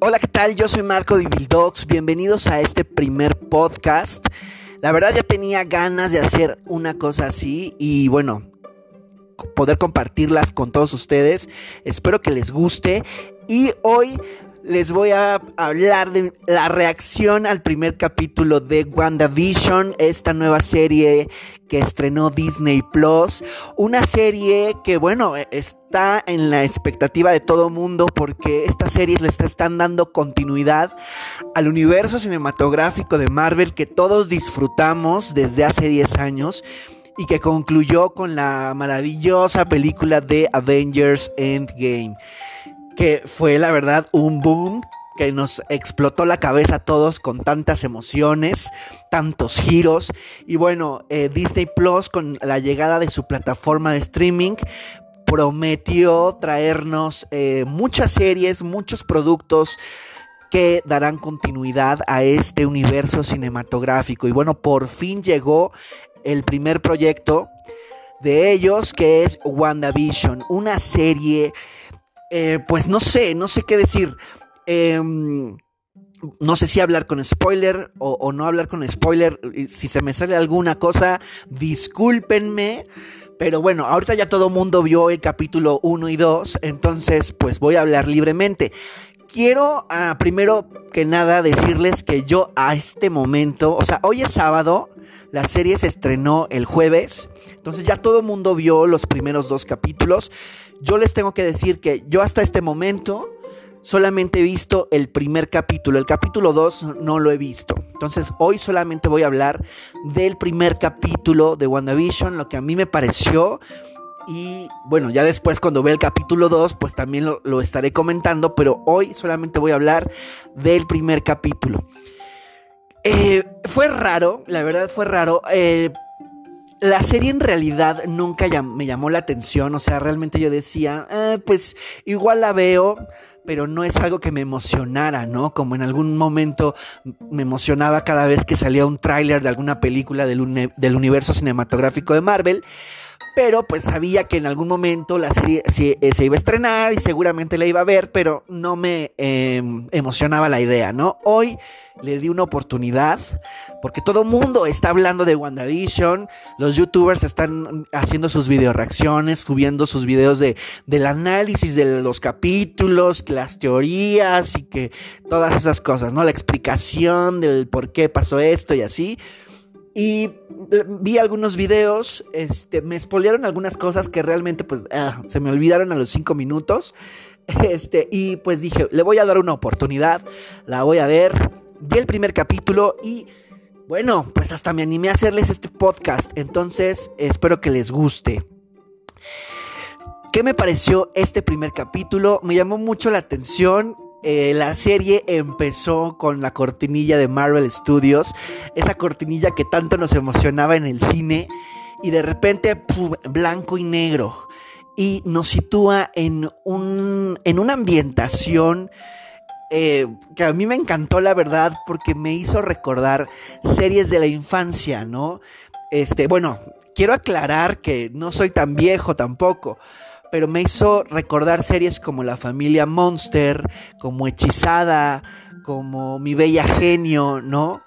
Hola, ¿qué tal? Yo soy Marco de Dogs. Bienvenidos a este primer podcast. La verdad ya tenía ganas de hacer una cosa así y bueno, poder compartirlas con todos ustedes. Espero que les guste. Y hoy les voy a hablar de la reacción al primer capítulo de WandaVision, esta nueva serie que estrenó Disney Plus. Una serie que, bueno, está en la expectativa de todo mundo porque esta serie le están dando continuidad al universo cinematográfico de Marvel que todos disfrutamos desde hace 10 años y que concluyó con la maravillosa película de Avengers Endgame que fue la verdad un boom que nos explotó la cabeza a todos con tantas emociones, tantos giros. Y bueno, eh, Disney Plus con la llegada de su plataforma de streaming prometió traernos eh, muchas series, muchos productos que darán continuidad a este universo cinematográfico. Y bueno, por fin llegó el primer proyecto de ellos, que es WandaVision, una serie eh, pues no sé, no sé qué decir. Em, no sé si hablar con spoiler o, no hablar con spoiler. Si se me sale alguna cosa, discúlpenme. Pero bueno, ahorita ya todo mundo vio el capítulo 1 y 2, entonces pues voy a hablar libremente. Quiero ah, primero que nada decirles que yo a este momento, o sea, hoy es sábado, la serie se estrenó el jueves, entonces ya todo el mundo vio los primeros dos capítulos. Yo les tengo que decir que yo hasta este momento solamente he visto el primer capítulo. El capítulo 2 no lo he visto. Entonces hoy solamente voy a hablar del primer capítulo de WandaVision, lo que a mí me pareció. Y bueno, ya después cuando vea el capítulo 2, pues también lo, estaré comentando, pero hoy solamente voy a hablar del primer capítulo. Eh, fue raro, la verdad fue raro. Eh, la serie en realidad nunca me llamó la atención, o sea, realmente yo decía, eh, pues igual la veo, pero no es algo que me emocionara, ¿no? Como en algún momento me emocionaba cada vez que salía un tráiler de alguna película del universo cinematográfico de Marvel pero pues sabía que en algún momento la serie se, eh, iba a estrenar y seguramente la iba a ver, pero no me em, emocionaba la idea, ¿no? Hoy le di una oportunidad porque todo mundo está hablando de WandaVision, los youtubers están haciendo sus video reacciones, subiendo sus videos de, del análisis de los capítulos, las teorías y que todas esas cosas, ¿no? La explicación del por qué pasó esto y así. Y eh, vi algunos videos, este, me spoilearon algunas cosas que realmente pues ah, se me olvidaron a los cinco minutos. Este, y pues dije, le voy a dar una oportunidad, la voy a ver. Vi el primer capítulo y bueno, pues hasta me animé a hacerles este podcast. Entonces, espero que les guste. ¿Qué me pareció este primer capítulo? Me llamó mucho la atención eh, la serie empezó con la cortinilla de Marvel Studios, esa cortinilla que tanto nos emocionaba en el cine, y de repente blanco y negro, y nos sitúa en, un, en una ambientación eh, que a mí me encantó, la verdad, porque me hizo recordar series de la infancia, ¿no? Este, bueno, quiero aclarar que no soy tan viejo tampoco pero me hizo recordar series como La familia Monster, como Hechizada, como Mi Bella Genio, ¿no?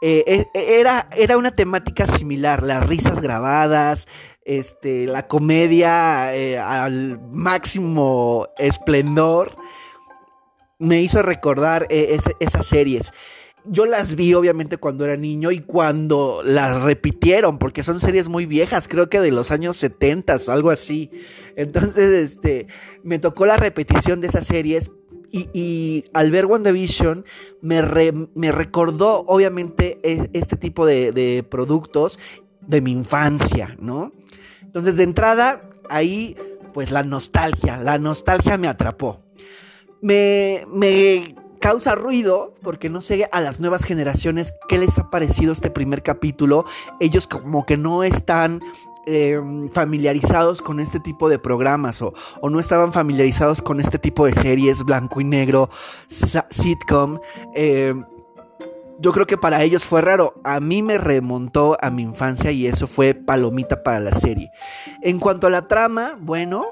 Eh, eh, era, era una temática similar, las risas grabadas, este, la comedia eh, al máximo esplendor, me hizo recordar esas series yo las vi obviamente cuando era niño y cuando las repitieron, porque son series muy viejas, creo que de los años 70 o algo así. Entonces, este, me tocó la repetición de esas series y, al ver WandaVision me, me recordó obviamente e, este tipo de, de productos de mi infancia, ¿no? Entonces, de entrada, ahí, pues la nostalgia, la nostalgia me atrapó. Me, me causa ruido porque no sé a las nuevas generaciones qué les ha parecido este primer capítulo. Ellos como que no están em, familiarizados con este tipo de programas o, no estaban familiarizados con este tipo de series blanco y negro, sitcom. Em, yo creo que para ellos fue raro. A mí me remontó a mi infancia y eso fue palomita para la serie. En cuanto a la trama, bueno,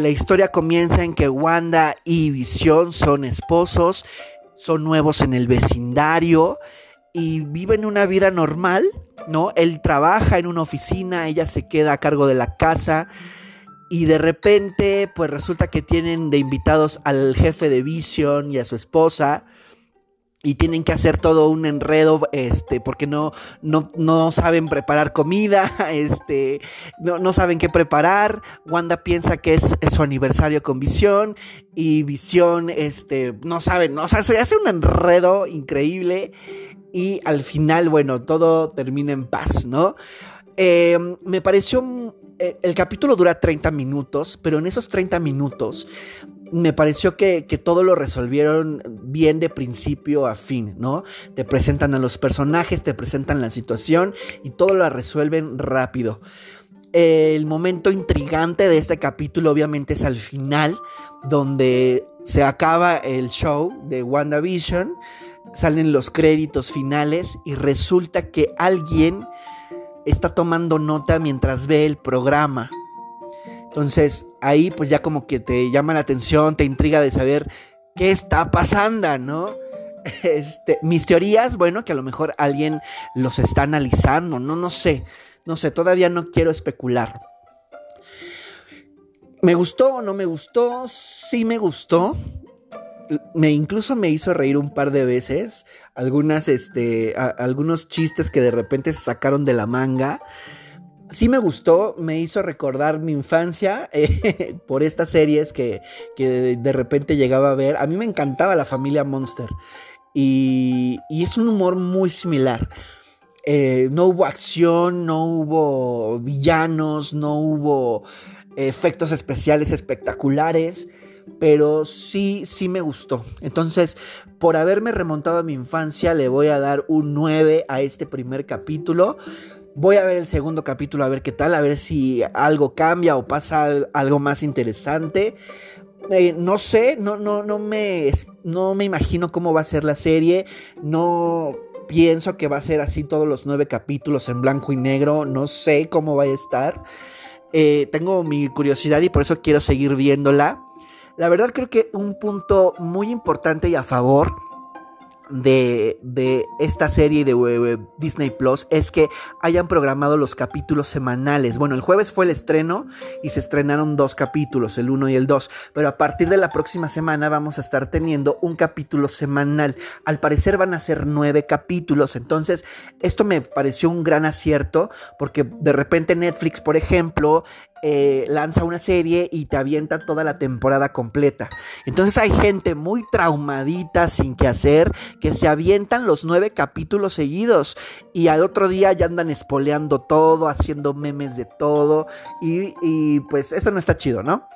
la historia comienza en que Wanda y Visión son esposos, son nuevos en el vecindario y viven una vida normal, ¿no? Él trabaja en una oficina, ella se queda a cargo de la casa y de repente pues resulta que tienen de invitados al jefe de Vision y a su esposa y tienen que hacer todo un enredo, este, porque no, no, no saben preparar comida, este, no, no, saben qué preparar. Wanda piensa que es, su aniversario con Visión y Visión, este, no saben, no, o sea, se hace un enredo increíble y al final, bueno, todo termina en paz, ¿no? Eh, me pareció, eh, el capítulo dura 30 minutos, pero en esos 30 minutos me pareció que, todo lo resolvieron bien de principio a fin, ¿no? Te presentan a los personajes, te presentan la situación y todo lo resuelven rápido. El momento intrigante de este capítulo obviamente es al final, donde se acaba el show de WandaVision, salen los créditos finales y resulta que alguien está tomando nota mientras ve el programa. Entonces ahí pues ya como que te llama la atención, te intriga de saber qué está pasando, ¿no? Este, mis teorías, bueno, que a lo mejor alguien los está analizando, no, no sé, no sé, todavía no quiero especular. ¿Me gustó o no me gustó? Sí me gustó. Me incluso me hizo reír un par de veces. Algunas, este, algunos chistes que de repente se sacaron de la manga sí me gustó, me hizo recordar mi infancia eh, por estas series que, de, repente llegaba a ver. A mí me encantaba la familia Monster y, es un humor muy similar. Eh, no hubo acción, no hubo villanos, no hubo efectos especiales espectaculares, pero sí, sí me gustó. Entonces, por haberme remontado a mi infancia, le voy a dar un 9 a este primer capítulo. Voy a ver el segundo capítulo a ver qué tal, a ver si algo cambia o pasa algo más interesante. Eh, no sé, no, no, no, me, no me imagino cómo va a ser la serie. No pienso que va a ser así todos los nueve capítulos en blanco y negro. No sé cómo va a estar. Eh, tengo mi curiosidad y por eso quiero seguir viéndola. La verdad creo que un punto muy importante y a favor de, esta serie de eh, Disney Plus es que hayan programado los capítulos semanales. Bueno, el jueves fue el estreno y se estrenaron dos capítulos, el 1 y el 2, pero a partir de la próxima semana vamos a estar teniendo un capítulo semanal. Al parecer van a ser nueve capítulos, entonces esto me pareció un gran acierto porque de repente Netflix, por ejemplo, eh, lanza una serie y te avienta toda la temporada completa. Entonces hay gente muy traumadita sin que hacer que se avientan los nueve capítulos seguidos y al otro día ya andan espoleando todo, haciendo memes de todo y, y pues eso no está chido, ¿no?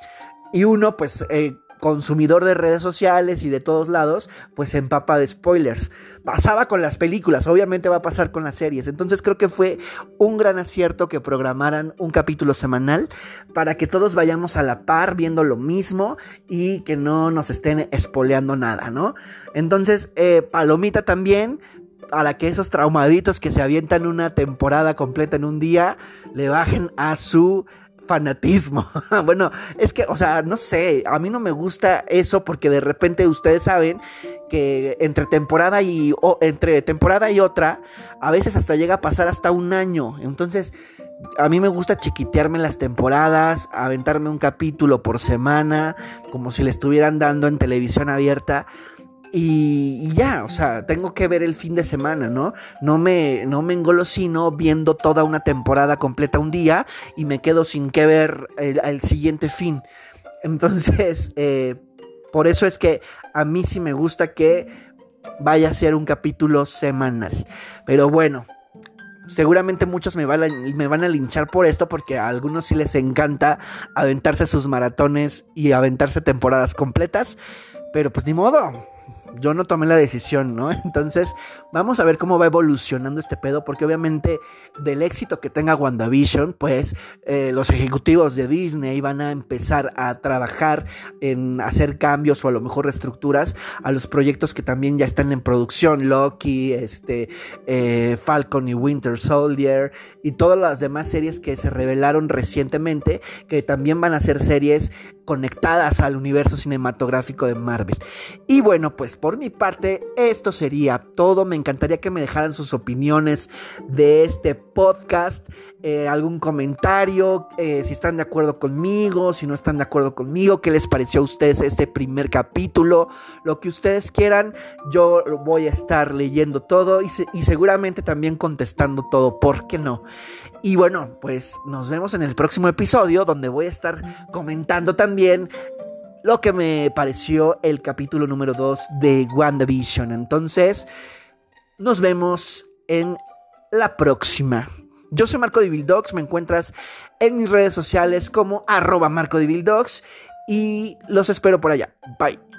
Y uno pues... Eh, consumidor de redes sociales y de todos lados, pues empapa de spoilers. Pasaba con las películas, obviamente va a pasar con las series. Entonces creo que fue un gran acierto que programaran un capítulo semanal para que todos vayamos a la par viendo lo mismo y que no nos estén espoleando nada, ¿no? Entonces, eh, Palomita también, para que esos traumaditos que se avientan una temporada completa en un día le bajen a su fanatismo. bueno, es que, o sea, no sé, a mí no me gusta eso porque de repente ustedes saben que entre temporada y entre temporada y otra, a veces hasta llega a pasar hasta un año. Entonces, a mí me gusta chiquitearme las temporadas, aventarme un capítulo por semana, como si le estuvieran dando en televisión abierta. Y, ya, o sea, tengo que ver el fin de semana, ¿no? No me, no me engolosino viendo toda una temporada completa un día y me quedo sin que ver el, siguiente fin. Entonces, eh, por eso es que a mí sí me gusta que vaya a ser un capítulo semanal. Pero bueno, seguramente muchos me van, a, me van a linchar por esto porque a algunos sí les encanta aventarse sus maratones y aventarse temporadas completas. Pero pues ni modo yo no tomé la decisión, ¿no? Entonces, vamos a ver cómo va evolucionando este pedo, porque obviamente del éxito que tenga WandaVision, pues eh, los ejecutivos de Disney van a empezar a trabajar en hacer cambios o a lo mejor reestructuras a los proyectos que también ya están en producción, Loki, este, eh, Falcon y Winter Soldier y todas las demás series que se revelaron recientemente, que también van a ser series conectadas al universo cinematográfico de Marvel. Y bueno, pues por mi parte esto sería todo. Me encantaría que me dejaran sus opiniones de este podcast, eh, algún comentario, eh, si están de acuerdo conmigo, si no están de acuerdo conmigo, qué les pareció a ustedes este primer capítulo, lo que ustedes quieran. Yo voy a estar leyendo todo y, y seguramente también contestando todo, ¿por qué no? Y bueno, pues nos vemos en el próximo episodio donde voy a estar comentando también lo que me pareció el capítulo número 2 de WandaVision. Entonces, nos vemos en la próxima. Yo soy Marco de Dogs, me encuentras en mis redes sociales como arroba Marco y los espero por allá. Bye.